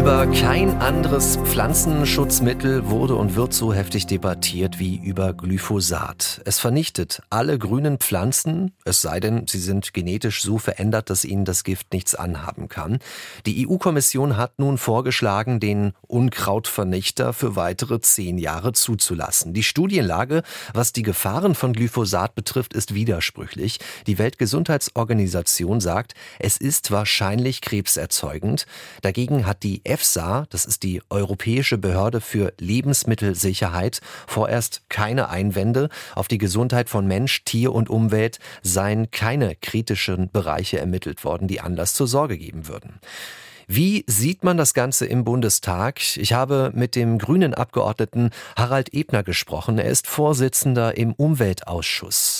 Über kein anderes Pflanzenschutzmittel wurde und wird so heftig debattiert wie über Glyphosat. Es vernichtet alle grünen Pflanzen, es sei denn, sie sind genetisch so verändert, dass ihnen das Gift nichts anhaben kann. Die EU-Kommission hat nun vorgeschlagen, den Unkrautvernichter für weitere zehn Jahre zuzulassen. Die Studienlage, was die Gefahren von Glyphosat betrifft, ist widersprüchlich. Die Weltgesundheitsorganisation sagt, es ist wahrscheinlich krebserzeugend. Dagegen hat die EFSA, das ist die Europäische Behörde für Lebensmittelsicherheit, vorerst keine Einwände. Auf die Gesundheit von Mensch, Tier und Umwelt seien keine kritischen Bereiche ermittelt worden, die Anlass zur Sorge geben würden. Wie sieht man das Ganze im Bundestag? Ich habe mit dem grünen Abgeordneten Harald Ebner gesprochen. Er ist Vorsitzender im Umweltausschuss.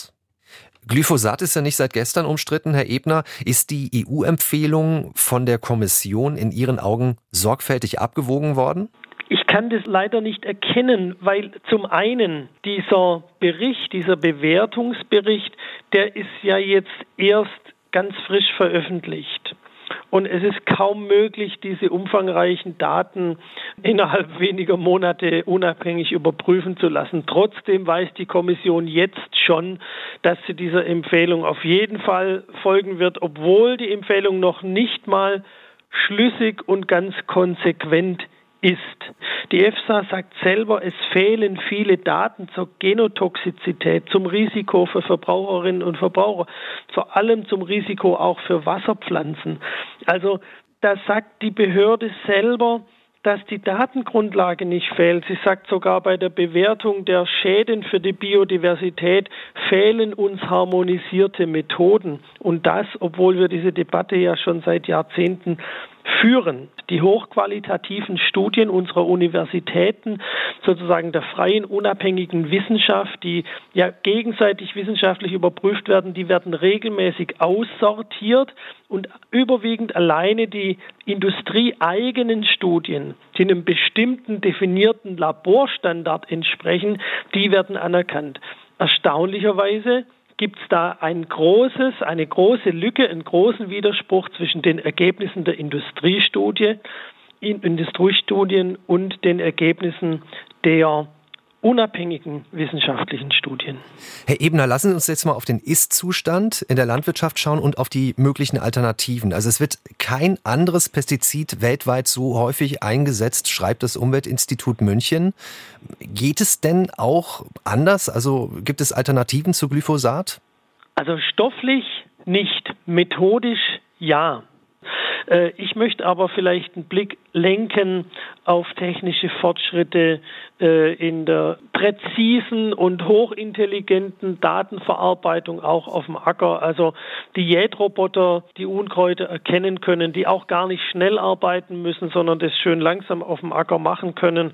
Glyphosat ist ja nicht seit gestern umstritten, Herr Ebner. Ist die EU-Empfehlung von der Kommission in Ihren Augen sorgfältig abgewogen worden? Ich kann das leider nicht erkennen, weil zum einen dieser Bericht, dieser Bewertungsbericht, der ist ja jetzt erst ganz frisch veröffentlicht. Und es ist kaum möglich, diese umfangreichen Daten innerhalb weniger Monate unabhängig überprüfen zu lassen. Trotzdem weiß die Kommission jetzt schon, dass sie dieser Empfehlung auf jeden Fall folgen wird, obwohl die Empfehlung noch nicht mal schlüssig und ganz konsequent ist. Die EFSA sagt selber, es fehlen viele Daten zur Genotoxizität, zum Risiko für Verbraucherinnen und Verbraucher, vor allem zum Risiko auch für Wasserpflanzen. Also da sagt die Behörde selber, dass die Datengrundlage nicht fehlt. Sie sagt sogar bei der Bewertung der Schäden für die Biodiversität fehlen uns harmonisierte Methoden. Und das, obwohl wir diese Debatte ja schon seit Jahrzehnten führen. Die hochqualitativen Studien unserer Universitäten, sozusagen der freien, unabhängigen Wissenschaft, die ja gegenseitig wissenschaftlich überprüft werden, die werden regelmäßig aussortiert und überwiegend alleine die industrieeigenen Studien, die einem bestimmten definierten Laborstandard entsprechen, die werden anerkannt. Erstaunlicherweise gibt es da ein großes, eine große Lücke, einen großen Widerspruch zwischen den Ergebnissen der Industriestudie, Industriestudien und den Ergebnissen der unabhängigen wissenschaftlichen Studien. Herr Ebner, lassen Sie uns jetzt mal auf den Ist-Zustand in der Landwirtschaft schauen und auf die möglichen Alternativen. Also es wird kein anderes Pestizid weltweit so häufig eingesetzt, schreibt das Umweltinstitut München. Geht es denn auch anders? Also gibt es Alternativen zu Glyphosat? Also stofflich nicht, methodisch ja. Äh, ich möchte aber vielleicht einen Blick lenken auf technische Fortschritte äh, in der präzisen und hochintelligenten Datenverarbeitung auch auf dem Acker. Also die Jätroboter, die Unkräuter erkennen können, die auch gar nicht schnell arbeiten müssen, sondern das schön langsam auf dem Acker machen können,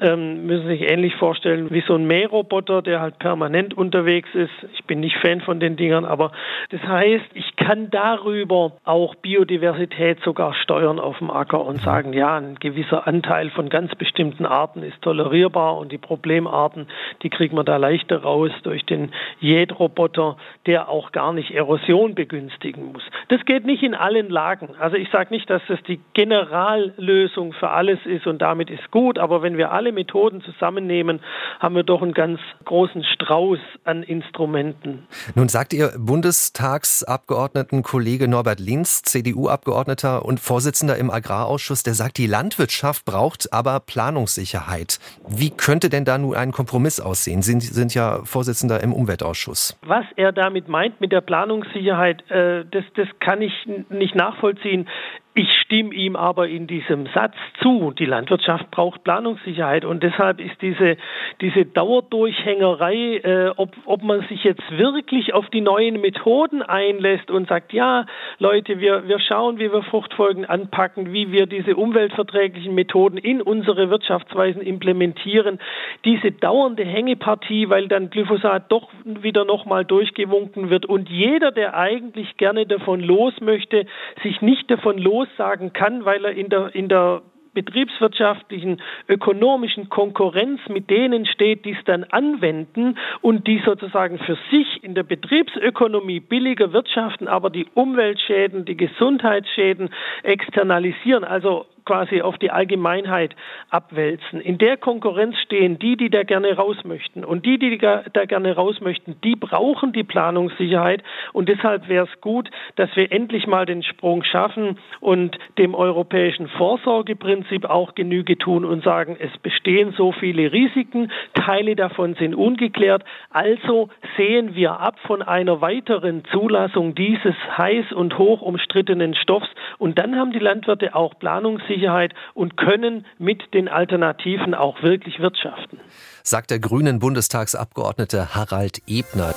ähm, müssen sich ähnlich vorstellen wie so ein Mähroboter, der halt permanent unterwegs ist. Ich bin nicht Fan von den Dingern, aber das heißt, ich kann darüber auch Biodiversität sogar steuern auf dem Acker und sagen, ja, ein gewisser Anteil von ganz bestimmten Arten ist tolerierbar und die Problemarten, die kriegt man da leichter raus durch den Jätroboter, der auch gar nicht Erosion begünstigen muss. Das geht nicht in allen Lagen. Also ich sage nicht, dass das die Generallösung für alles ist und damit ist gut, aber wenn wir alle Methoden zusammennehmen, haben wir doch einen ganz großen Strauß an Instrumenten. Nun sagt Ihr Bundestagsabgeordnetenkollege Norbert Linz, CDU-Abgeordneter und Vorsitzender im Agrarausschuss, der sagt, die Landwirtschaft braucht aber Planungssicherheit. Wie könnte denn da nun ein Kompromiss aussehen? Sie sind ja Vorsitzender im Umweltausschuss. Was er damit meint mit der Planungssicherheit, äh, das, das kann ich nicht nachvollziehen. Ich stimme ihm aber in diesem Satz zu. Die Landwirtschaft braucht Planungssicherheit und deshalb ist diese, diese Dauerdurchhängerei, äh, ob, ob man sich jetzt wirklich auf die neuen Methoden einlässt und sagt, ja, Leute, wir, wir schauen, wie wir Fruchtfolgen anpacken, wie wir diese umweltverträglichen Methoden in unsere Wirtschaftsweisen implementieren. Diese dauernde Hängepartie, weil dann Glyphosat doch wieder nochmal durchgewunken wird und jeder, der eigentlich gerne davon los möchte, sich nicht davon los sagen kann, weil er in der, in der betriebswirtschaftlichen, ökonomischen Konkurrenz mit denen steht, die es dann anwenden und die sozusagen für sich in der Betriebsökonomie billiger wirtschaften, aber die Umweltschäden, die Gesundheitsschäden externalisieren, also quasi auf die Allgemeinheit abwälzen. In der Konkurrenz stehen die, die da gerne raus möchten. Und die, die da gerne raus möchten, die brauchen die Planungssicherheit. Und deshalb wäre es gut, dass wir endlich mal den Sprung schaffen und dem europäischen Vorsorgeprinzip auch Genüge tun und sagen, es bestehen so viele Risiken, Teile davon sind ungeklärt. Also sehen wir ab von einer weiteren Zulassung dieses heiß und hoch umstrittenen Stoffs. Und dann haben die Landwirte auch Planungssicherheit Sicherheit und können mit den Alternativen auch wirklich wirtschaften. Sagt der grünen Bundestagsabgeordnete Harald Ebner.